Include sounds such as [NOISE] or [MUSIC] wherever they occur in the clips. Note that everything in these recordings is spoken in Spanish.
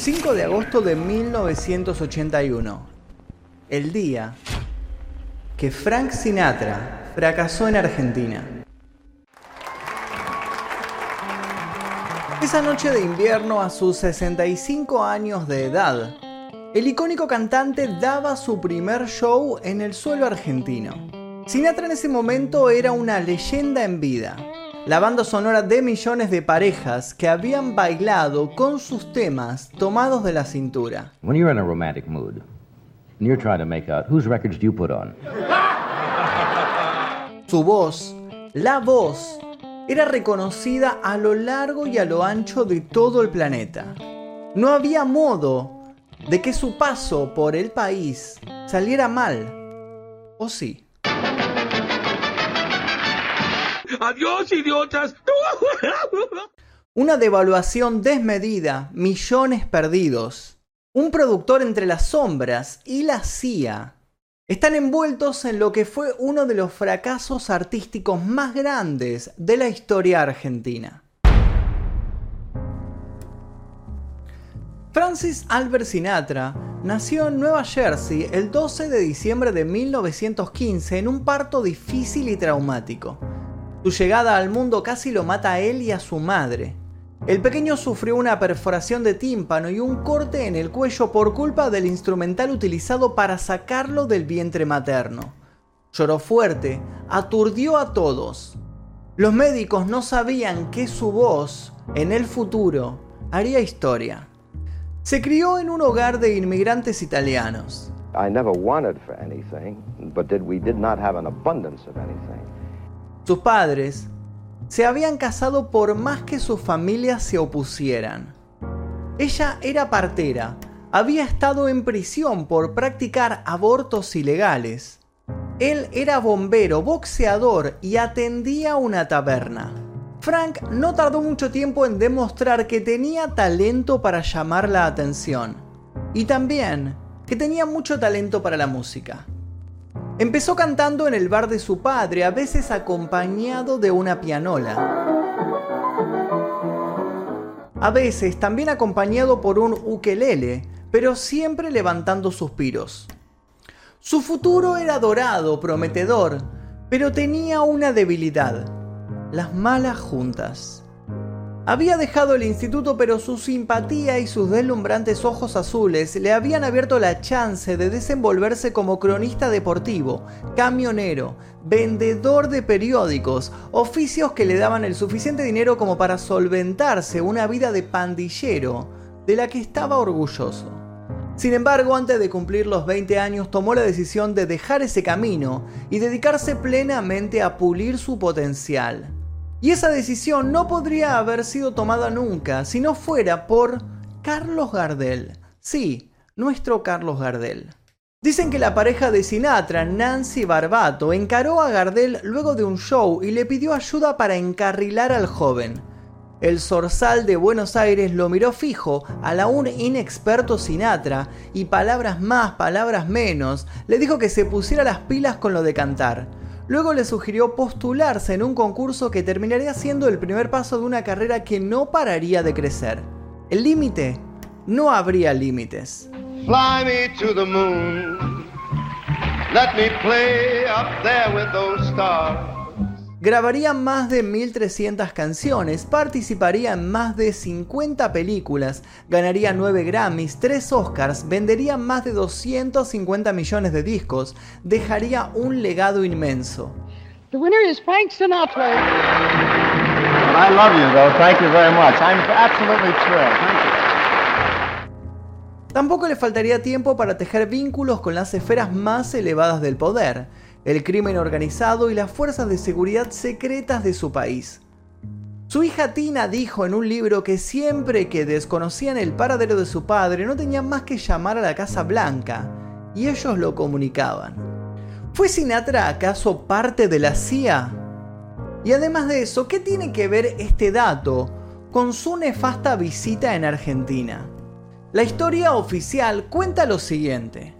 5 de agosto de 1981. El día que Frank Sinatra fracasó en Argentina. Esa noche de invierno, a sus 65 años de edad, el icónico cantante daba su primer show en el suelo argentino. Sinatra en ese momento era una leyenda en vida, la banda sonora de millones de parejas que habían bailado con sus temas tomados de la cintura. When you're in a romantic mood, and you're trying to make out whose records do you put on? Su voz, la voz, era reconocida a lo largo y a lo ancho de todo el planeta. No había modo de que su paso por el país saliera mal. ¿O sí? Adiós, idiotas. [LAUGHS] Una devaluación desmedida, millones perdidos. Un productor entre las sombras y la CIA están envueltos en lo que fue uno de los fracasos artísticos más grandes de la historia argentina. Francis Albert Sinatra nació en Nueva Jersey el 12 de diciembre de 1915 en un parto difícil y traumático. Su llegada al mundo casi lo mata a él y a su madre. El pequeño sufrió una perforación de tímpano y un corte en el cuello por culpa del instrumental utilizado para sacarlo del vientre materno. Lloró fuerte, aturdió a todos. Los médicos no sabían que su voz, en el futuro, haría historia. Se crió en un hogar de inmigrantes italianos. Sus padres se habían casado por más que sus familias se opusieran. Ella era partera, había estado en prisión por practicar abortos ilegales. Él era bombero, boxeador y atendía una taberna. Frank no tardó mucho tiempo en demostrar que tenía talento para llamar la atención y también que tenía mucho talento para la música. Empezó cantando en el bar de su padre, a veces acompañado de una pianola. A veces también acompañado por un ukelele, pero siempre levantando suspiros. Su futuro era dorado, prometedor, pero tenía una debilidad las malas juntas. Había dejado el instituto pero su simpatía y sus deslumbrantes ojos azules le habían abierto la chance de desenvolverse como cronista deportivo, camionero, vendedor de periódicos, oficios que le daban el suficiente dinero como para solventarse una vida de pandillero de la que estaba orgulloso. Sin embargo, antes de cumplir los 20 años tomó la decisión de dejar ese camino y dedicarse plenamente a pulir su potencial. Y esa decisión no podría haber sido tomada nunca si no fuera por Carlos Gardel. Sí, nuestro Carlos Gardel. Dicen que la pareja de Sinatra, Nancy Barbato, encaró a Gardel luego de un show y le pidió ayuda para encarrilar al joven. El zorzal de Buenos Aires lo miró fijo al aún inexperto Sinatra y palabras más, palabras menos, le dijo que se pusiera las pilas con lo de cantar. Luego le sugirió postularse en un concurso que terminaría siendo el primer paso de una carrera que no pararía de crecer. El límite, no habría límites. Fly me to the moon. Let me play up there with those stars grabaría más de 1300 canciones, participaría en más de 50 películas, ganaría 9 Grammys, 3 Oscars, vendería más de 250 millones de discos, dejaría un legado inmenso. The winner is Frank Sinatra. I love you though. Thank you very much. I'm absolutely thrilled. Thank you. Tampoco le faltaría tiempo para tejer vínculos con las esferas más elevadas del poder el crimen organizado y las fuerzas de seguridad secretas de su país. Su hija Tina dijo en un libro que siempre que desconocían el paradero de su padre no tenían más que llamar a la Casa Blanca, y ellos lo comunicaban. ¿Fue Sinatra acaso parte de la CIA? Y además de eso, ¿qué tiene que ver este dato con su nefasta visita en Argentina? La historia oficial cuenta lo siguiente.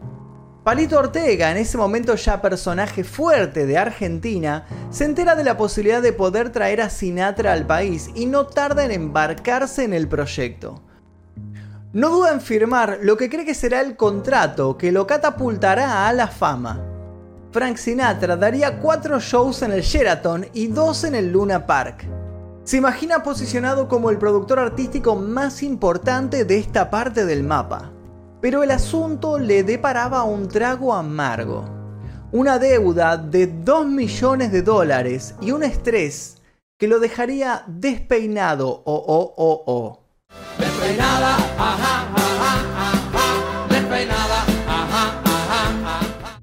Palito Ortega, en ese momento ya personaje fuerte de Argentina, se entera de la posibilidad de poder traer a Sinatra al país y no tarda en embarcarse en el proyecto. no duda en firmar lo que cree que será el contrato que lo catapultará a la fama. Frank Sinatra daría cuatro shows en el Sheraton y dos en el Luna Park. Se imagina posicionado como el productor artístico más importante de esta parte del mapa. Pero el asunto le deparaba un trago amargo. Una deuda de 2 millones de dólares y un estrés que lo dejaría despeinado o o o o. Despeinada, ajá,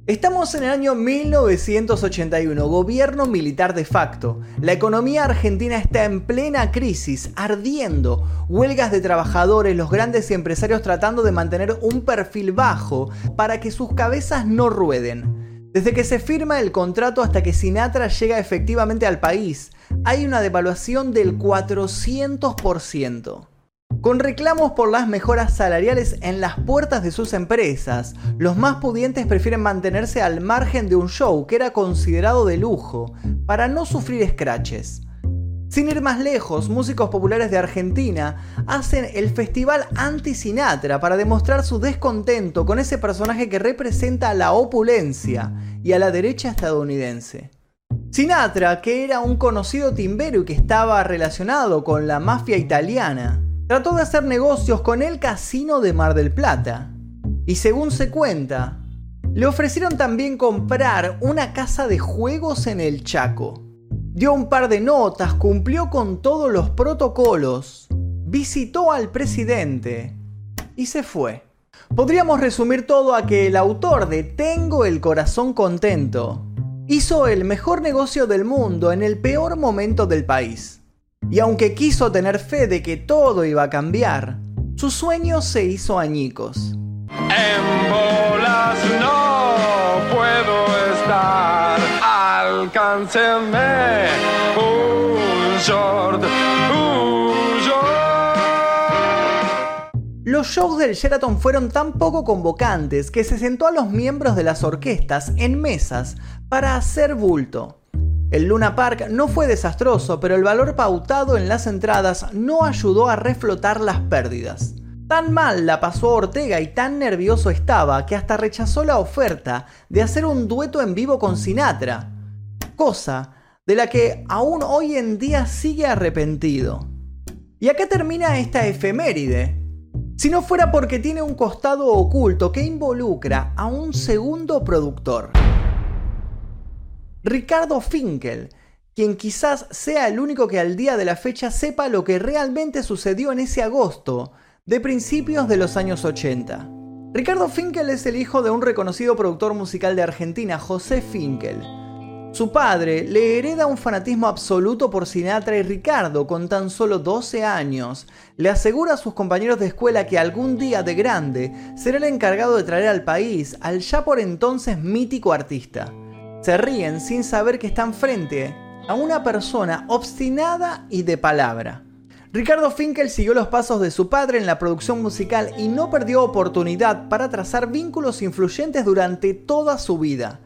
Estamos en el año 1981, gobierno militar de facto. La economía argentina está en plena crisis, ardiendo. Huelgas de trabajadores, los grandes empresarios tratando de mantener un perfil bajo para que sus cabezas no rueden. Desde que se firma el contrato hasta que Sinatra llega efectivamente al país, hay una devaluación del 400%. Con reclamos por las mejoras salariales en las puertas de sus empresas, los más pudientes prefieren mantenerse al margen de un show que era considerado de lujo, para no sufrir escraches. Sin ir más lejos, músicos populares de Argentina hacen el festival anti-Sinatra para demostrar su descontento con ese personaje que representa la opulencia y a la derecha estadounidense. Sinatra, que era un conocido timbero y que estaba relacionado con la mafia italiana, trató de hacer negocios con el casino de Mar del Plata. Y según se cuenta, le ofrecieron también comprar una casa de juegos en el Chaco. Dio un par de notas, cumplió con todos los protocolos, visitó al presidente y se fue. Podríamos resumir todo a que el autor de Tengo el corazón contento hizo el mejor negocio del mundo en el peor momento del país. Y aunque quiso tener fe de que todo iba a cambiar, su sueño se hizo añicos. En bolas no puedo estar, alcáncenme un short, Los shows del Sheraton fueron tan poco convocantes que se sentó a los miembros de las orquestas en mesas para hacer bulto. El Luna Park no fue desastroso, pero el valor pautado en las entradas no ayudó a reflotar las pérdidas. Tan mal la pasó Ortega y tan nervioso estaba que hasta rechazó la oferta de hacer un dueto en vivo con Sinatra, cosa de la que aún hoy en día sigue arrepentido. Y acá termina esta efeméride, si no fuera porque tiene un costado oculto que involucra a un segundo productor. Ricardo Finkel, quien quizás sea el único que al día de la fecha sepa lo que realmente sucedió en ese agosto de principios de los años 80. Ricardo Finkel es el hijo de un reconocido productor musical de Argentina, José Finkel, su padre le hereda un fanatismo absoluto por Sinatra y Ricardo con tan solo 12 años. Le asegura a sus compañeros de escuela que algún día de grande será el encargado de traer al país al ya por entonces mítico artista. Se ríen sin saber que están frente a una persona obstinada y de palabra. Ricardo Finkel siguió los pasos de su padre en la producción musical y no perdió oportunidad para trazar vínculos influyentes durante toda su vida.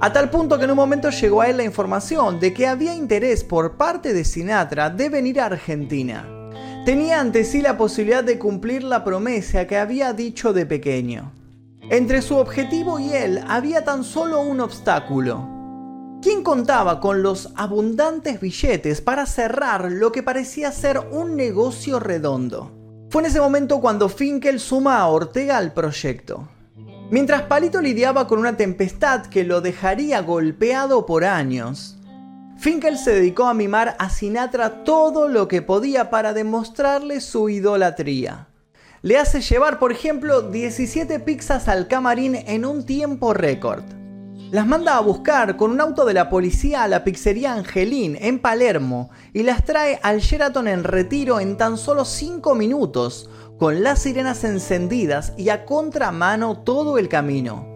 A tal punto que en un momento llegó a él la información de que había interés por parte de Sinatra de venir a Argentina. Tenía ante sí la posibilidad de cumplir la promesa que había dicho de pequeño. Entre su objetivo y él había tan solo un obstáculo. ¿Quién contaba con los abundantes billetes para cerrar lo que parecía ser un negocio redondo? Fue en ese momento cuando Finkel suma a Ortega al proyecto. Mientras Palito lidiaba con una tempestad que lo dejaría golpeado por años, Finkel se dedicó a mimar a Sinatra todo lo que podía para demostrarle su idolatría. Le hace llevar, por ejemplo, 17 pizzas al camarín en un tiempo récord. Las manda a buscar con un auto de la policía a la pizzería Angelín en Palermo y las trae al Sheraton en retiro en tan solo 5 minutos, con las sirenas encendidas y a contramano todo el camino.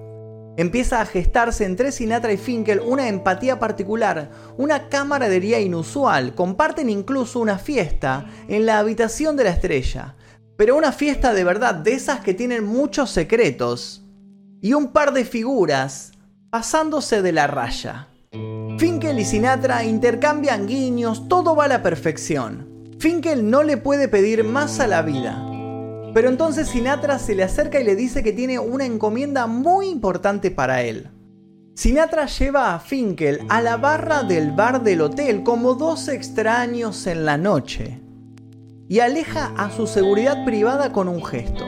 Empieza a gestarse entre Sinatra y Finkel una empatía particular, una camaradería inusual, comparten incluso una fiesta en la habitación de la estrella, pero una fiesta de verdad, de esas que tienen muchos secretos, y un par de figuras pasándose de la raya. Finkel y Sinatra intercambian guiños, todo va a la perfección. Finkel no le puede pedir más a la vida. Pero entonces Sinatra se le acerca y le dice que tiene una encomienda muy importante para él. Sinatra lleva a Finkel a la barra del bar del hotel como dos extraños en la noche y aleja a su seguridad privada con un gesto.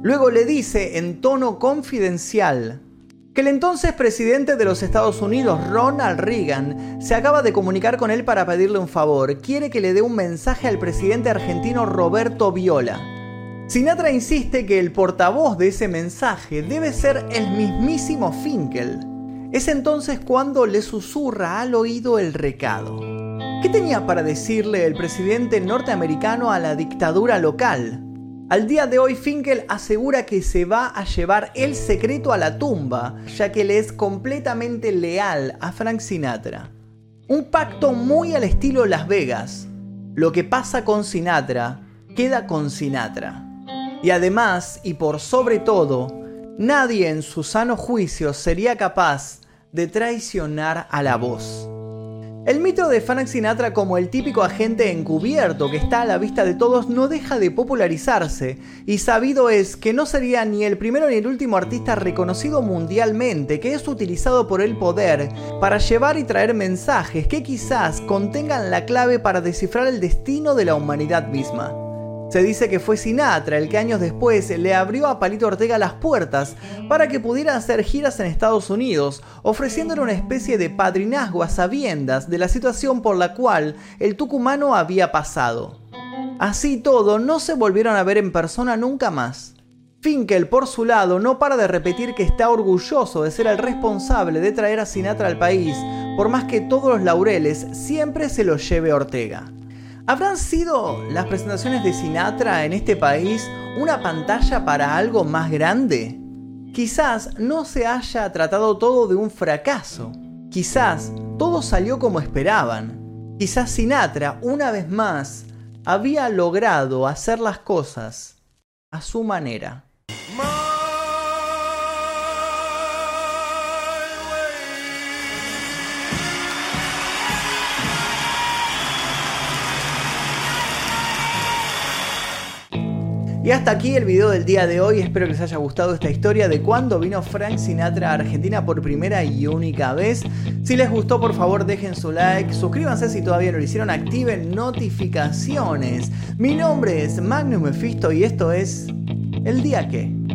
Luego le dice en tono confidencial que el entonces presidente de los Estados Unidos, Ronald Reagan, se acaba de comunicar con él para pedirle un favor. Quiere que le dé un mensaje al presidente argentino Roberto Viola. Sinatra insiste que el portavoz de ese mensaje debe ser el mismísimo Finkel. Es entonces cuando le susurra al oído el recado. ¿Qué tenía para decirle el presidente norteamericano a la dictadura local? Al día de hoy Finkel asegura que se va a llevar el secreto a la tumba, ya que le es completamente leal a Frank Sinatra. Un pacto muy al estilo Las Vegas. Lo que pasa con Sinatra, queda con Sinatra. Y además, y por sobre todo, nadie en su sano juicio sería capaz de traicionar a la voz. El mito de Frank Sinatra como el típico agente encubierto que está a la vista de todos no deja de popularizarse, y sabido es que no sería ni el primero ni el último artista reconocido mundialmente que es utilizado por el poder para llevar y traer mensajes que quizás contengan la clave para descifrar el destino de la humanidad misma. Se dice que fue Sinatra el que años después le abrió a Palito Ortega las puertas para que pudiera hacer giras en Estados Unidos, ofreciéndole una especie de padrinazgo a sabiendas de la situación por la cual el tucumano había pasado. Así todo, no se volvieron a ver en persona nunca más. Finkel, por su lado, no para de repetir que está orgulloso de ser el responsable de traer a Sinatra al país, por más que todos los laureles siempre se los lleve Ortega. ¿Habrán sido las presentaciones de Sinatra en este país una pantalla para algo más grande? Quizás no se haya tratado todo de un fracaso. Quizás todo salió como esperaban. Quizás Sinatra, una vez más, había logrado hacer las cosas a su manera. Y hasta aquí el video del día de hoy. Espero que les haya gustado esta historia de cuando vino Frank Sinatra a Argentina por primera y única vez. Si les gustó, por favor, dejen su like. Suscríbanse si todavía no lo hicieron. Activen notificaciones. Mi nombre es Magnus Mephisto y esto es El Día Que.